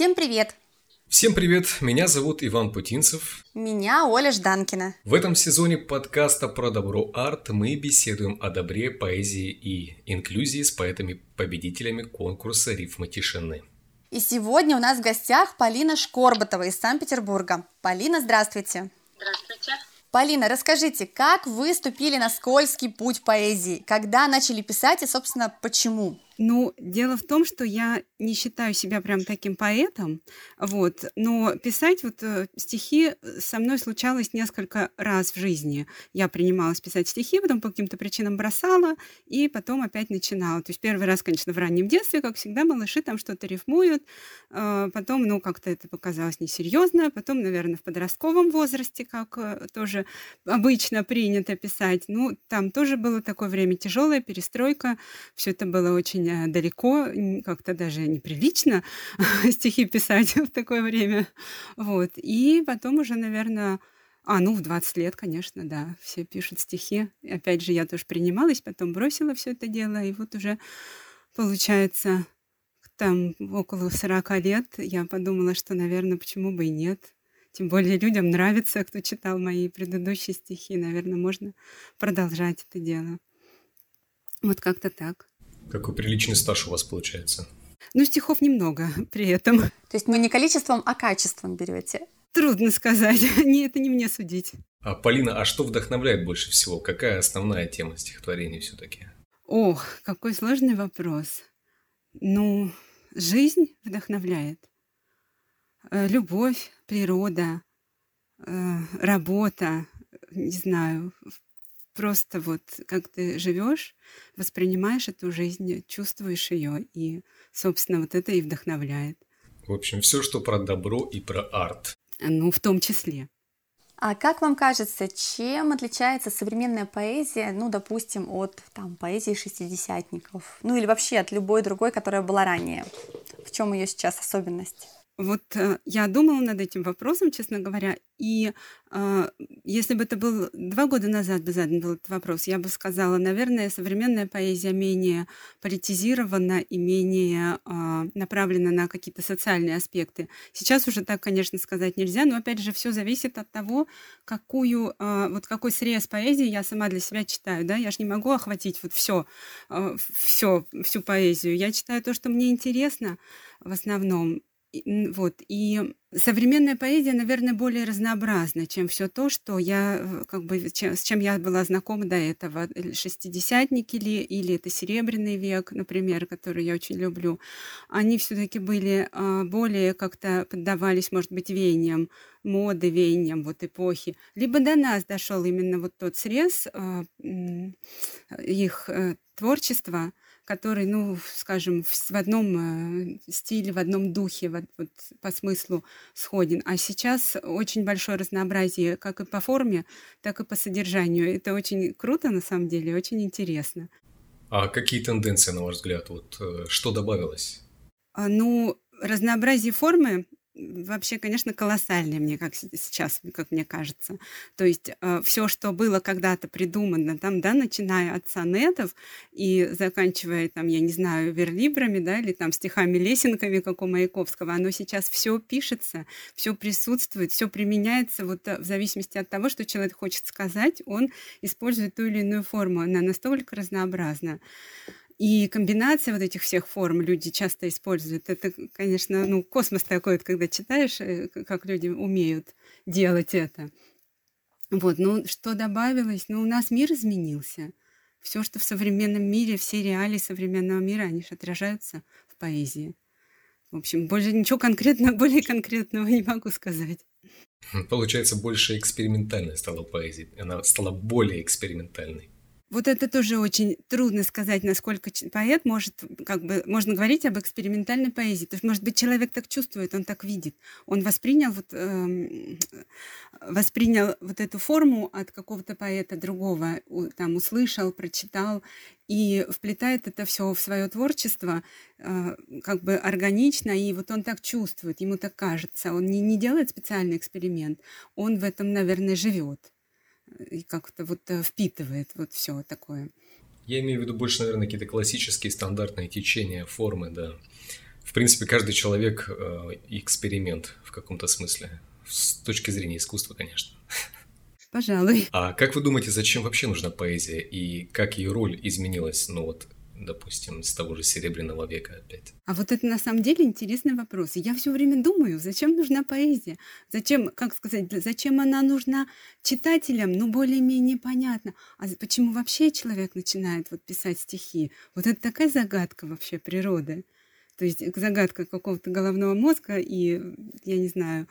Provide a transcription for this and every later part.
Всем привет! Всем привет, меня зовут Иван Путинцев. Меня Оля Жданкина. В этом сезоне подкаста про добро арт мы беседуем о добре, поэзии и инклюзии с поэтами-победителями конкурса «Рифмы тишины». И сегодня у нас в гостях Полина Шкорботова из Санкт-Петербурга. Полина, здравствуйте. Здравствуйте. Полина, расскажите, как вы ступили на скользкий путь поэзии? Когда начали писать и, собственно, почему? Ну, дело в том, что я не считаю себя прям таким поэтом, вот, но писать вот э, стихи со мной случалось несколько раз в жизни. Я принималась писать стихи, потом по каким-то причинам бросала, и потом опять начинала. То есть первый раз, конечно, в раннем детстве, как всегда, малыши там что-то рифмуют, э, потом, ну, как-то это показалось несерьезно, потом, наверное, в подростковом возрасте, как э, тоже обычно принято писать, ну, там тоже было такое время тяжелое, перестройка, все это было очень далеко, как-то даже неприлично стихи писать в такое время. Вот. И потом уже, наверное, а, ну, в 20 лет, конечно, да, все пишут стихи. И опять же, я тоже принималась, потом бросила все это дело, и вот уже, получается, там около 40 лет я подумала, что, наверное, почему бы и нет. Тем более людям нравится, кто читал мои предыдущие стихи. Наверное, можно продолжать это дело. Вот как-то так. Какой приличный стаж у вас получается? Ну, стихов немного при этом. То есть вы не количеством, а качеством берете? Трудно сказать. Не, это не мне судить. А, Полина, а что вдохновляет больше всего? Какая основная тема стихотворений все-таки? Ох, какой сложный вопрос. Ну, жизнь вдохновляет. Э, любовь, природа, э, работа, не знаю, просто вот как ты живешь, воспринимаешь эту жизнь, чувствуешь ее, и, собственно, вот это и вдохновляет. В общем, все, что про добро и про арт. Ну, в том числе. А как вам кажется, чем отличается современная поэзия, ну, допустим, от там, поэзии шестидесятников, ну или вообще от любой другой, которая была ранее? В чем ее сейчас особенность? Вот э, я думала над этим вопросом, честно говоря, и э, если бы это был два года назад бы задан был этот вопрос, я бы сказала, наверное, современная поэзия менее политизирована и менее э, направлена на какие-то социальные аспекты. Сейчас уже так, конечно, сказать нельзя, но опять же все зависит от того, какую э, вот какой срез поэзии я сама для себя читаю, да, я же не могу охватить вот все, э, все всю поэзию. Я читаю то, что мне интересно в основном вот. И современная поэзия, наверное, более разнообразна, чем все то, что я, как бы, чем, с чем я была знакома до этого. Шестидесятники ли, или это Серебряный век, например, который я очень люблю. Они все-таки были а, более как-то поддавались, может быть, веяниям моды, веяниям вот эпохи. Либо до нас дошел именно вот тот срез а, их э, творчества, который, ну, скажем, в одном э, стиле, в одном духе, вот, вот по смыслу сходен. А сейчас очень большое разнообразие как и по форме, так и по содержанию. Это очень круто, на самом деле, очень интересно. А какие тенденции, на ваш взгляд, вот э, что добавилось? А, ну, разнообразие формы вообще, конечно, колоссальные, мне как сейчас, как мне кажется. То есть э, все, что было когда-то придумано, там, да, начиная от сонетов и заканчивая, там, я не знаю, верлибрами, да, или там стихами-лесенками, как у Маяковского, оно сейчас все пишется, все присутствует, все применяется вот э, в зависимости от того, что человек хочет сказать, он использует ту или иную форму. Она настолько разнообразна. И комбинация вот этих всех форм люди часто используют. Это, конечно, ну, космос такой, когда читаешь, э, как люди умеют делать это. Вот, ну, что добавилось? Ну, у нас мир изменился. Все, что в современном мире, все реалии современного мира, они же отражаются в поэзии. В общем, больше ничего конкретного, более конкретного не могу сказать. Получается, больше экспериментальной стала поэзия. Она стала более экспериментальной. Вот это тоже очень трудно сказать, насколько поэт может, как бы, можно говорить об экспериментальной поэзии. То есть, может быть, человек так чувствует, он так видит. Он воспринял вот, э, воспринял вот эту форму от какого-то поэта другого, там, услышал, прочитал, и вплетает это все в свое творчество э, как бы органично, и вот он так чувствует, ему так кажется. Он не, не делает специальный эксперимент, он в этом, наверное, живет и как-то вот э, впитывает вот все такое. Я имею в виду больше, наверное, какие-то классические стандартные течения формы, да. В принципе, каждый человек э, эксперимент в каком-то смысле. С точки зрения искусства, конечно. Пожалуй. А как вы думаете, зачем вообще нужна поэзия и как ее роль изменилась, ну вот, допустим, с того же Серебряного века опять? А вот это на самом деле интересный вопрос. я все время думаю, зачем нужна поэзия? Зачем, как сказать, зачем она нужна читателям? Ну, более-менее понятно. А почему вообще человек начинает вот писать стихи? Вот это такая загадка вообще природы. То есть загадка какого-то головного мозга и, я не знаю,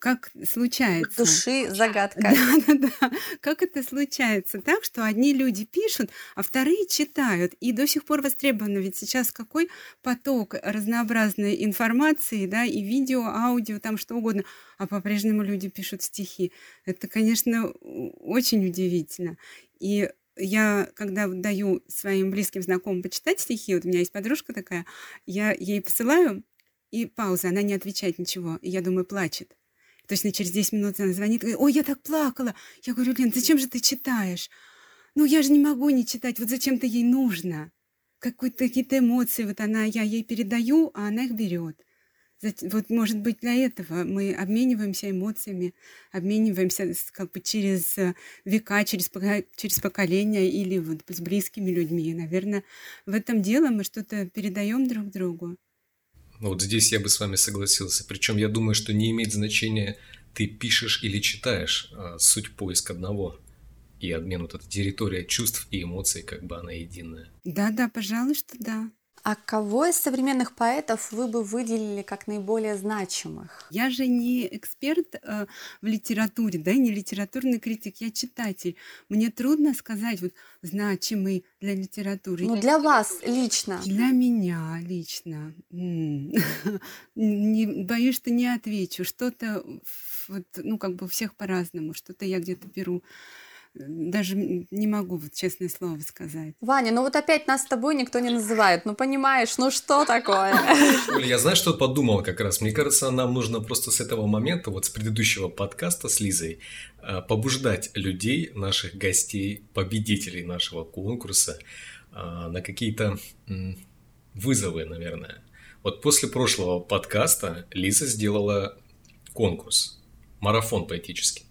как случается. Души загадка. Да, да, да. Как это случается так, что одни люди пишут, а вторые читают. И до сих пор востребовано. Ведь сейчас какой поток разнообразной информации, да, и видео, аудио, там что угодно. А по-прежнему люди пишут стихи. Это, конечно, очень удивительно. И я, когда даю своим близким знакомым почитать стихи, вот у меня есть подружка такая, я ей посылаю, и пауза, она не отвечает ничего. И я думаю, плачет. Точно через 10 минут она звонит, говорит, ой, я так плакала. Я говорю, Лен, зачем же ты читаешь? Ну, я же не могу не читать, вот зачем-то ей нужно. Какие-то эмоции, вот она, я ей передаю, а она их берет. Вот, может быть, для этого мы обмениваемся эмоциями, обмениваемся как бы через э, века, через, через поколения или вот с близкими людьми. Наверное, в этом дело мы что-то передаем друг другу. Ну, вот здесь я бы с вами согласился. Причем я думаю, что не имеет значения, ты пишешь или читаешь. А суть поиск одного. И обмен вот эта территория чувств и эмоций, как бы она единая. Да-да, пожалуй, что да. А кого из современных поэтов вы бы выделили как наиболее значимых? Я же не эксперт э, в литературе, да, не литературный критик, я читатель. Мне трудно сказать, вот, значимый для литературы. Ну, для вас лично. Для меня лично. Не, боюсь, что не отвечу. Что-то, вот, ну, как бы у всех по-разному. Что-то я где-то беру даже не могу, вот, честное слово сказать. Ваня, ну вот опять нас с тобой никто не называет. Ну понимаешь, ну что такое? Оля, я знаю, что подумал как раз. Мне кажется, нам нужно просто с этого момента, вот с предыдущего подкаста с Лизой, э, побуждать людей, наших гостей, победителей нашего конкурса э, на какие-то вызовы, наверное. Вот после прошлого подкаста Лиза сделала конкурс, марафон поэтический.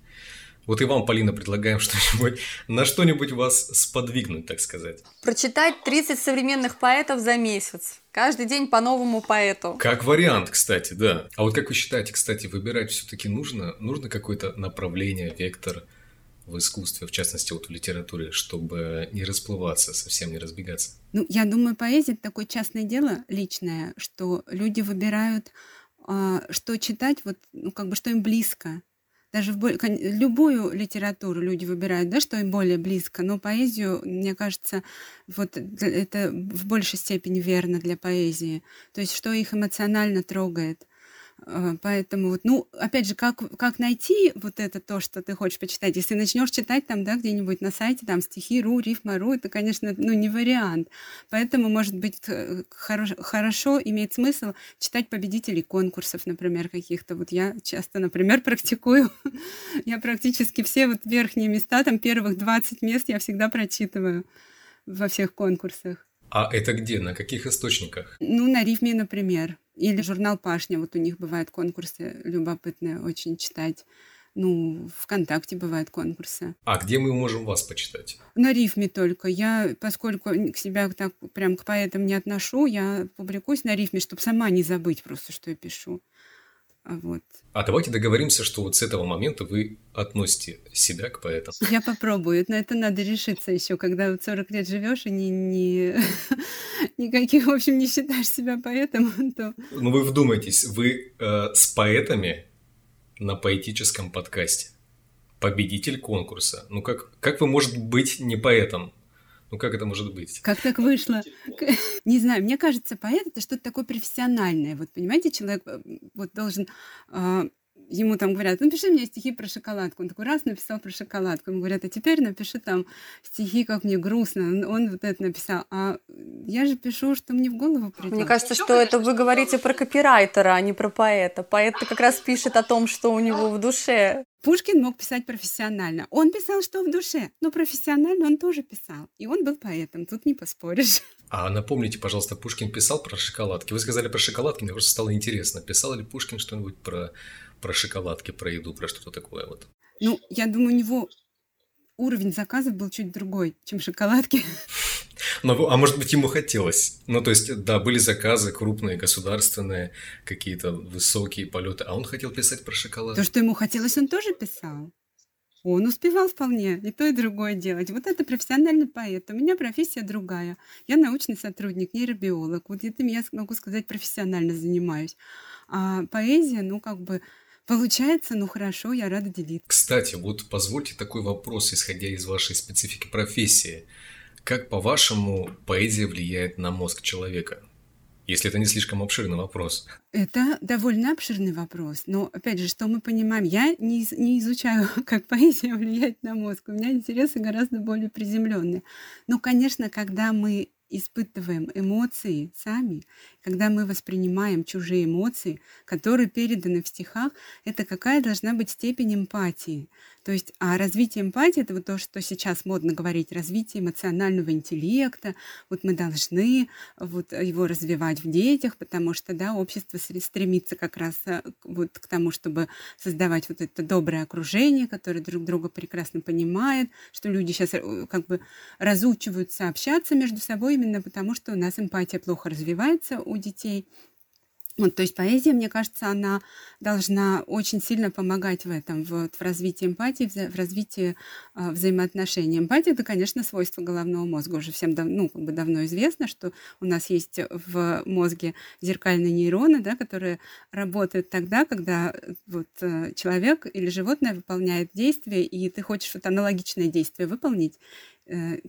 Вот и вам, Полина, предлагаем что-нибудь, на что-нибудь вас сподвигнуть, так сказать. Прочитать 30 современных поэтов за месяц. Каждый день по новому поэту. Как вариант, кстати, да. А вот как вы считаете, кстати, выбирать все-таки нужно? Нужно какое-то направление, вектор в искусстве, в частности, вот в литературе, чтобы не расплываться, совсем не разбегаться? Ну, я думаю, поэзия – это такое частное дело личное, что люди выбирают, а, что читать, вот, ну, как бы, что им близко даже в любую литературу люди выбирают, да, что им более близко, но поэзию, мне кажется, вот это в большей степени верно для поэзии. То есть, что их эмоционально трогает. А, поэтому вот, ну, опять же, как, как найти вот это то, что ты хочешь почитать? Если начнешь читать там, да, где-нибудь на сайте, там, стихи, ру, рифма, ру, это, конечно, ну, не вариант. Поэтому, может быть, хорошо, хорошо имеет смысл читать победителей конкурсов, например, каких-то. Вот я часто, например, практикую. я практически все вот верхние места, там, первых 20 мест я всегда прочитываю во всех конкурсах. А это где? На каких источниках? Ну, на рифме, например. Или журнал «Пашня». Вот у них бывают конкурсы любопытные очень читать. Ну, ВКонтакте бывают конкурсы. А где мы можем вас почитать? На рифме только. Я, поскольку к себя так прям к поэтам не отношу, я публикуюсь на рифме, чтобы сама не забыть просто, что я пишу. Вот. А давайте договоримся, что вот с этого момента вы относите себя к поэтам. Я попробую. На это надо решиться еще, когда вот 40 лет живешь и не, не, никаких, в общем, не считаешь себя поэтом. То... Ну вы вдумайтесь, вы э, с поэтами на поэтическом подкасте. Победитель конкурса. Ну как, как вы можете быть не поэтом? Ну как это может быть? Как так вышло? Не знаю, мне кажется, поэт это что-то такое профессиональное. Вот понимаете, человек э, вот должен а, ему там говорят, напиши мне стихи про шоколадку. Он такой раз написал про шоколадку. Ему говорят, а теперь напиши там стихи, как мне грустно. Он вот это написал. А я же пишу, что мне в голову придет. Мне кажется, что это вы говорите про копирайтера, а не про поэта. Поэт как раз пишет о том, что у него в душе. Пушкин мог писать профессионально. Он писал, что в душе, но профессионально он тоже писал. И он был поэтом, тут не поспоришь. А напомните, пожалуйста, Пушкин писал про шоколадки. Вы сказали про шоколадки, мне просто стало интересно. Писал ли Пушкин что-нибудь про, про шоколадки, про еду, про что-то такое вот? Ну, я думаю, у него уровень заказов был чуть другой, чем шоколадки. Ну, а может быть, ему хотелось. Ну, то есть, да, были заказы крупные, государственные, какие-то высокие полеты, а он хотел писать про шоколад. То, что ему хотелось, он тоже писал. Он успевал вполне и то, и другое делать. Вот это профессиональный поэт. У меня профессия другая. Я научный сотрудник, нейробиолог. Вот этим я могу сказать, профессионально занимаюсь. А поэзия, ну, как бы, Получается, ну хорошо, я рада делиться. Кстати, вот позвольте такой вопрос, исходя из вашей специфики профессии. Как, по-вашему, поэзия влияет на мозг человека? Если это не слишком обширный вопрос. Это довольно обширный вопрос. Но, опять же, что мы понимаем? Я не, не изучаю, как поэзия влияет на мозг. У меня интересы гораздо более приземленные. Но, конечно, когда мы испытываем эмоции сами, когда мы воспринимаем чужие эмоции, которые переданы в стихах, это какая должна быть степень эмпатии. То есть, а развитие эмпатии — это вот то, что сейчас модно говорить, развитие эмоционального интеллекта. Вот мы должны вот его развивать в детях, потому что, да, общество стремится как раз э, вот к тому, чтобы создавать вот это доброе окружение, которое друг друга прекрасно понимает, что люди сейчас э, как бы разучиваются общаться между собой именно потому, что у нас эмпатия плохо развивается у детей. Вот, то есть поэзия, мне кажется, она должна очень сильно помогать в этом, вот, в развитии эмпатии, в, развитии э, взаимоотношений. Эмпатия – это, конечно, свойство головного мозга. Уже всем дав, ну, как бы давно известно, что у нас есть в мозге зеркальные нейроны, да, которые работают тогда, когда вот, э, человек или животное выполняет действие, и ты хочешь вот аналогичное действие выполнить, Э,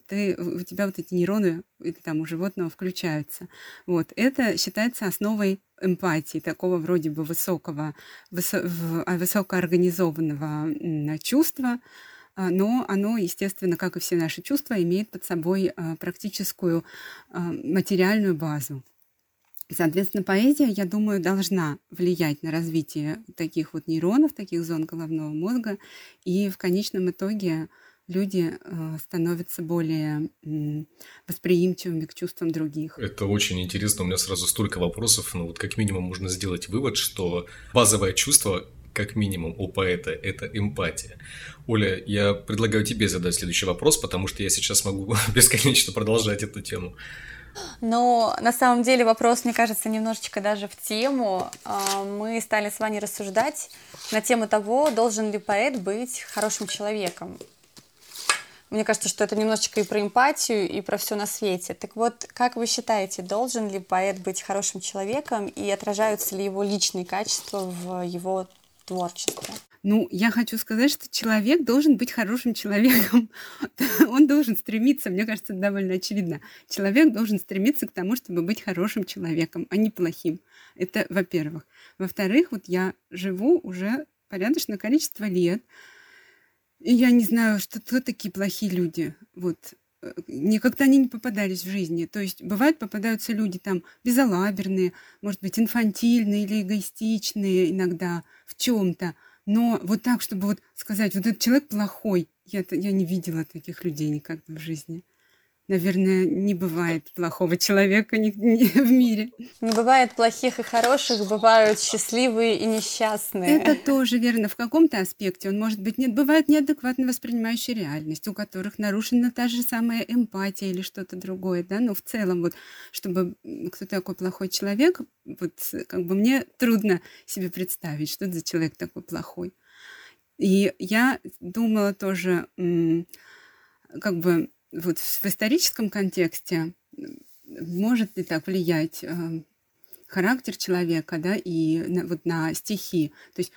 ты, у тебя вот эти нейроны или там у животного включаются. Вот. Это считается основой эмпатии, такого вроде бы высокого, высо, а, высокоорганизованного чувства, а, но оно, естественно, как и все наши чувства, имеет под собой а, практическую материальную базу. Соответственно, поэзия, я думаю, должна влиять на развитие таких вот нейронов, таких зон головного мозга, и в конечном итоге люди э, становятся более восприимчивыми к чувствам других. Это очень интересно. У меня сразу столько вопросов. Ну вот как минимум можно сделать вывод, что базовое чувство как минимум у поэта это эмпатия. Оля, я предлагаю тебе задать следующий вопрос, потому что я сейчас могу бесконечно продолжать эту тему. Но на самом деле вопрос, мне кажется, немножечко даже в тему. А, мы стали с вами рассуждать на тему того, должен ли поэт быть хорошим человеком. Мне кажется, что это немножечко и про эмпатию, и про все на свете. Так вот, как вы считаете, должен ли поэт быть хорошим человеком, и отражаются ли его личные качества в его творчестве? Ну, я хочу сказать, что человек должен быть хорошим человеком. Он должен стремиться, мне кажется, это довольно очевидно. Человек должен стремиться к тому, чтобы быть хорошим человеком, а не плохим. Это во-первых. Во-вторых, вот я живу уже порядочное количество лет, я не знаю, что кто такие плохие люди. Вот. Э, никогда они не попадались в жизни. То есть бывает попадаются люди там безалаберные, может быть, инфантильные или эгоистичные иногда в чем-то. Но вот так, чтобы вот сказать, вот этот человек плохой, я, я не видела таких людей никогда в жизни наверное, не бывает плохого человека ни, ни в мире. Не бывает плохих и хороших, бывают счастливые и несчастные. Это тоже верно. В каком-то аспекте он может быть нет, бывает неадекватно воспринимающий реальность, у которых нарушена та же самая эмпатия или что-то другое, да. Но в целом вот, чтобы кто такой плохой человек, вот как бы мне трудно себе представить, что это за человек такой плохой. И я думала тоже, как бы вот в историческом контексте может ли так влиять э, характер человека, да, и на, вот на стихи. То есть,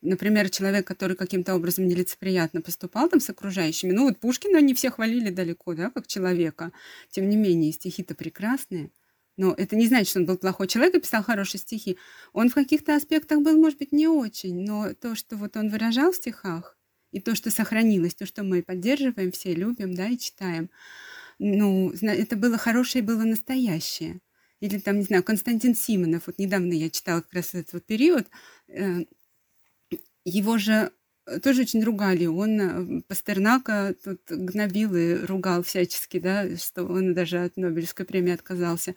например, человек, который каким-то образом нелицеприятно поступал там с окружающими, ну вот Пушкина они все хвалили далеко, да, как человека. Тем не менее, стихи-то прекрасные. Но это не значит, что он был плохой человек и писал хорошие стихи. Он в каких-то аспектах был, может быть, не очень, но то, что вот он выражал в стихах, и то, что сохранилось, то, что мы поддерживаем, все любим, да, и читаем. Ну, это было хорошее, было настоящее. Или там, не знаю, Константин Симонов, вот недавно я читала как раз этот вот период, э, его же тоже очень ругали. Он э, Пастернака тут гнобил и ругал всячески, да, что он даже от Нобелевской премии отказался.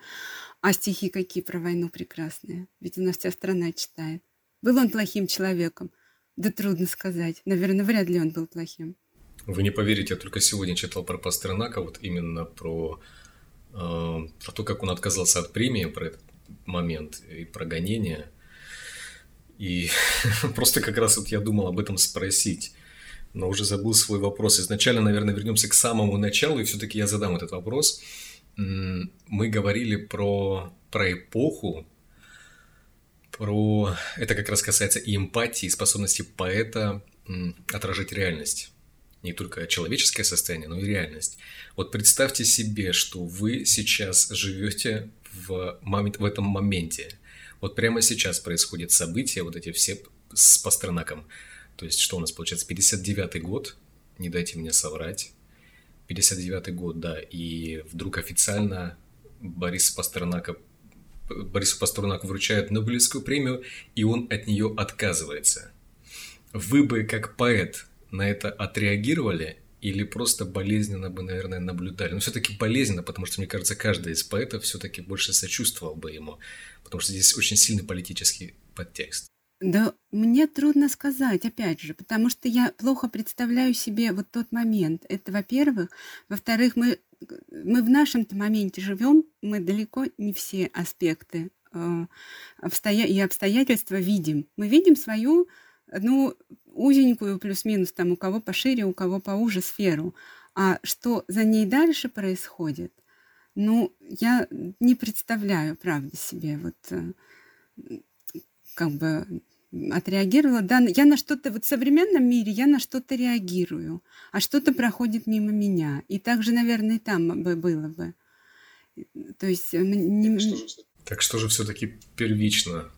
А стихи какие про войну прекрасные. Ведь у нас вся страна читает. Был он плохим человеком? Да трудно сказать. Наверное, вряд ли он был плохим. Вы не поверите, я только сегодня читал про Пастернака, вот именно про, э, про то, как он отказался от премии, про этот момент и про гонение. И просто как раз вот я думал об этом спросить, но уже забыл свой вопрос. Изначально, наверное, вернемся к самому началу, и все-таки я задам этот вопрос. Мы говорили про, про эпоху, про... Это как раз касается и эмпатии, и способности поэта отражать реальность. Не только человеческое состояние, но и реальность. Вот представьте себе, что вы сейчас живете в, момент, в этом моменте – вот прямо сейчас происходят события, вот эти все с Пастернаком. То есть, что у нас получается, 59-й год, не дайте мне соврать. 59-й год, да, и вдруг официально Борис Пастернака Борису Пастернаку вручают Нобелевскую премию, и он от нее отказывается. Вы бы, как поэт, на это отреагировали или просто болезненно бы, наверное, наблюдали. Но все-таки болезненно, потому что, мне кажется, каждый из поэтов все-таки больше сочувствовал бы ему, потому что здесь очень сильный политический подтекст. Да, мне трудно сказать, опять же, потому что я плохо представляю себе вот тот момент. Это, во-первых. Во-вторых, мы, мы в нашем-то моменте живем, мы далеко не все аспекты э, обстоя... и обстоятельства видим. Мы видим свою, ну, узенькую плюс-минус, там у кого пошире, у кого поуже сферу. А что за ней дальше происходит, ну, я не представляю, правда, себе вот э, как бы отреагировала. Да, я на что-то, вот в современном мире я на что-то реагирую, а что-то проходит мимо меня. И так же, наверное, и там бы было бы. То есть... Э, не... Так что же все-таки первично?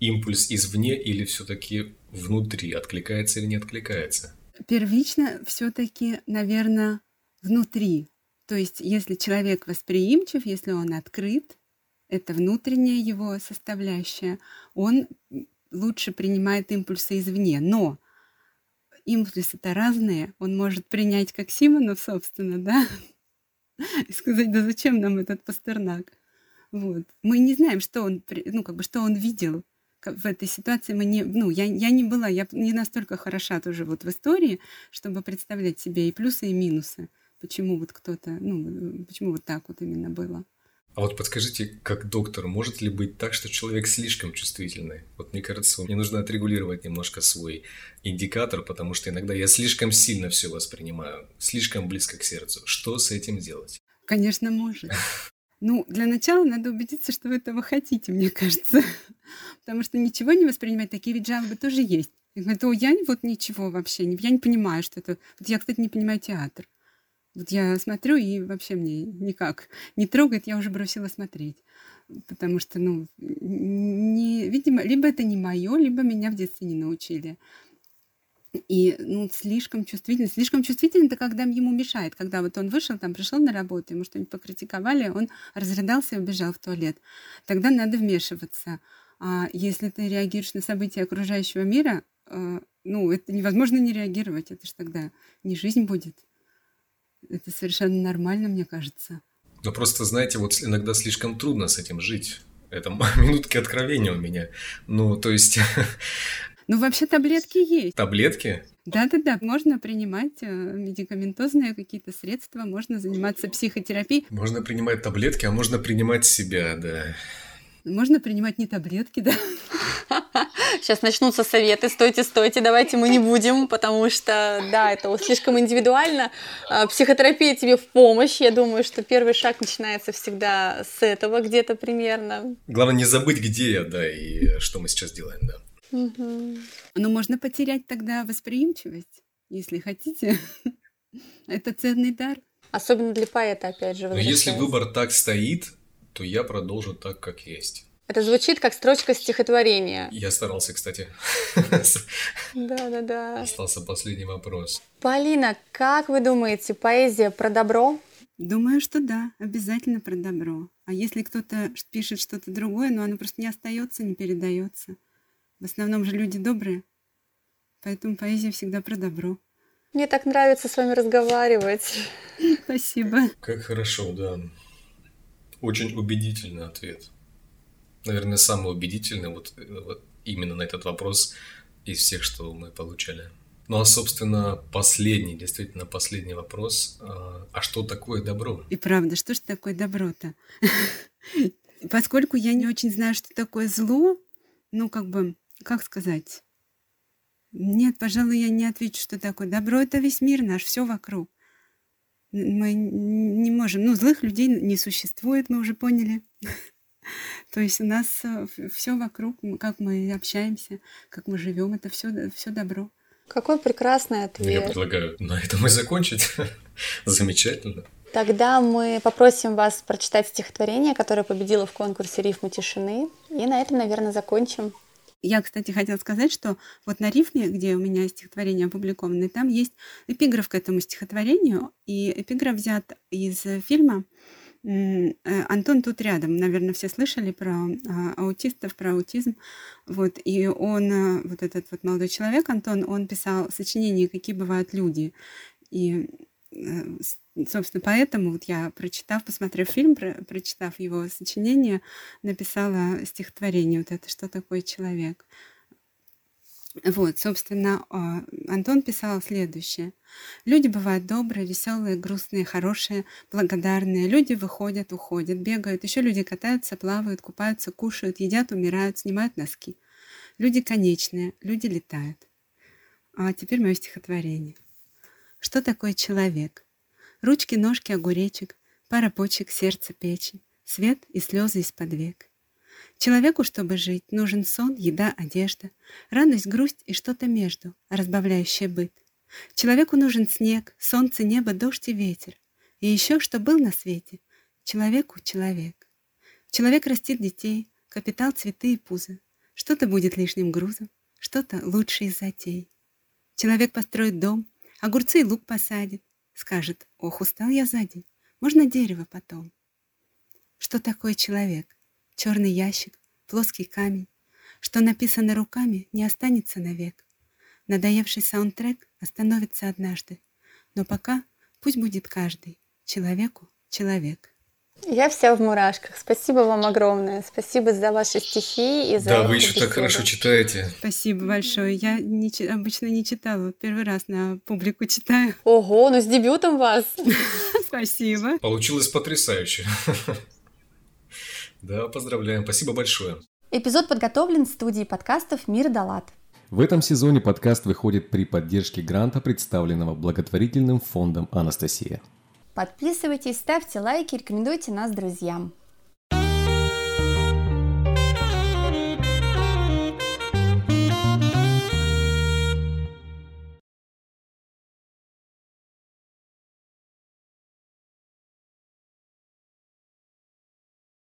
Импульс извне или все-таки внутри, откликается или не откликается? Первично все-таки, наверное, внутри. То есть, если человек восприимчив, если он открыт, это внутренняя его составляющая, он лучше принимает импульсы извне. Но импульсы-то разные. Он может принять как Симонов, собственно, да, и сказать, да зачем нам этот Пастернак? Вот. Мы не знаем, что он, ну, как бы, что он видел в этой ситуации мы не, ну, я, я не была, я не настолько хороша тоже вот в истории, чтобы представлять себе и плюсы, и минусы. Почему вот кто-то, ну, почему вот так вот именно было. А вот подскажите, как доктор, может ли быть так, что человек слишком чувствительный? Вот мне кажется, мне нужно отрегулировать немножко свой индикатор, потому что иногда я слишком сильно все воспринимаю, слишком близко к сердцу. Что с этим делать? Конечно, может. Ну, для начала надо убедиться, что вы этого хотите, мне кажется. Потому что ничего не воспринимать, такие ведь жалобы тоже есть. И говорят, о, я вот ничего вообще, я не понимаю, что это... Я, кстати, не понимаю театр. Вот я смотрю, и вообще мне никак не трогает, я уже бросила смотреть. Потому что, ну, не, видимо, либо это не мое, либо меня в детстве не научили. И ну, слишком чувствительно. Слишком чувствительно это когда ему мешает. Когда вот он вышел, там пришел на работу, ему что-нибудь покритиковали, он разрыдался и убежал в туалет. Тогда надо вмешиваться. А если ты реагируешь на события окружающего мира, э, ну, это невозможно не реагировать. Это же тогда не жизнь будет. Это совершенно нормально, мне кажется. Но просто, знаете, вот иногда слишком трудно с этим жить. Это минутки откровения у меня. Ну, то есть Ну, вообще таблетки есть. Таблетки? Да-да-да, можно принимать э, медикаментозные какие-то средства, можно заниматься психотерапией. Можно принимать таблетки, а можно принимать себя, да. Можно принимать не таблетки, да. Сейчас начнутся советы, стойте, стойте, давайте мы не будем, потому что, да, это слишком индивидуально. А, психотерапия тебе в помощь. Я думаю, что первый шаг начинается всегда с этого где-то примерно. Главное не забыть, где я, да, и что мы сейчас делаем, да. Угу. Но можно потерять тогда восприимчивость, если хотите. Это ценный дар. Особенно для поэта, опять же. Но если выбор так стоит, то я продолжу так, как есть. Это звучит как строчка стихотворения. Я старался, кстати. Да-да-да. Остался последний вопрос. Полина, как вы думаете, поэзия про добро? Думаю, что да, обязательно про добро. А если кто-то пишет что-то другое, но оно просто не остается, не передается. В основном же люди добрые. Поэтому поэзия всегда про добро. Мне так нравится с вами разговаривать. Спасибо. Как хорошо, да. Очень убедительный ответ. Наверное, самый убедительный вот, вот именно на этот вопрос из всех, что мы получали. Ну а, собственно, последний, действительно последний вопрос. А, а что такое добро? И правда, что же такое добро-то? Поскольку я не очень знаю, что такое зло, ну, как бы, как сказать? Нет, пожалуй, я не отвечу, что такое добро. Это весь мир наш, все вокруг. Мы не можем, ну, злых людей не существует, мы уже поняли. То есть у нас э, все вокруг, как мы общаемся, как мы живем, это все, все добро. Какой прекрасный ответ. Я предлагаю на этом и закончить. Замечательно. Тогда мы попросим вас прочитать стихотворение, которое победило в конкурсе «Рифмы тишины». И на этом, наверное, закончим. Я, кстати, хотела сказать, что вот на рифме, где у меня стихотворение опубликовано, там есть эпиграф к этому стихотворению, и эпиграф взят из фильма Э, Антон тут рядом, наверное, все слышали про а, аутистов, про аутизм. Вот, и он, э, вот этот вот молодой человек, Антон, он писал сочинения «Какие бывают люди». И, э, собственно, поэтому вот я, прочитав, посмотрев фильм, про, прочитав его сочинение, написала стихотворение вот это «Что такое человек?». Вот, собственно, а, Антон писал следующее. Люди бывают добрые, веселые, грустные, хорошие, благодарные. Люди выходят, уходят, бегают. Еще люди катаются, плавают, купаются, кушают, едят, умирают, снимают носки. Люди конечные, люди летают. А теперь мое стихотворение. Что такое человек? Ручки, ножки, огуречек, пара почек, сердце, печень, свет и слезы из-под век. Человеку, чтобы жить, нужен сон, еда, одежда, радость, грусть и что-то между, разбавляющее быт. Человеку нужен снег, солнце, небо, дождь и ветер. И еще, что был на свете, человеку человек. Человек растит детей, капитал, цветы и пузы. Что-то будет лишним грузом, что-то лучше из затей. Человек построит дом, огурцы и лук посадит. Скажет, ох, устал я сзади, можно дерево потом. Что такое человек? Черный ящик, плоский камень. Что написано руками, не останется навек. Надоевший саундтрек остановится однажды. Но пока пусть будет каждый человеку человек. Я вся в мурашках. Спасибо вам огромное. Спасибо за ваши стихи и за Да, вы еще беседу. так хорошо читаете. Спасибо большое. Я не, обычно не читала. Первый раз на публику читаю. Ого, ну с дебютом вас. Спасибо. Получилось потрясающе. Да, поздравляем. Спасибо большое. Эпизод подготовлен в студии подкастов «Мир Далат». В этом сезоне подкаст выходит при поддержке гранта, представленного благотворительным фондом «Анастасия». Подписывайтесь, ставьте лайки, рекомендуйте нас друзьям.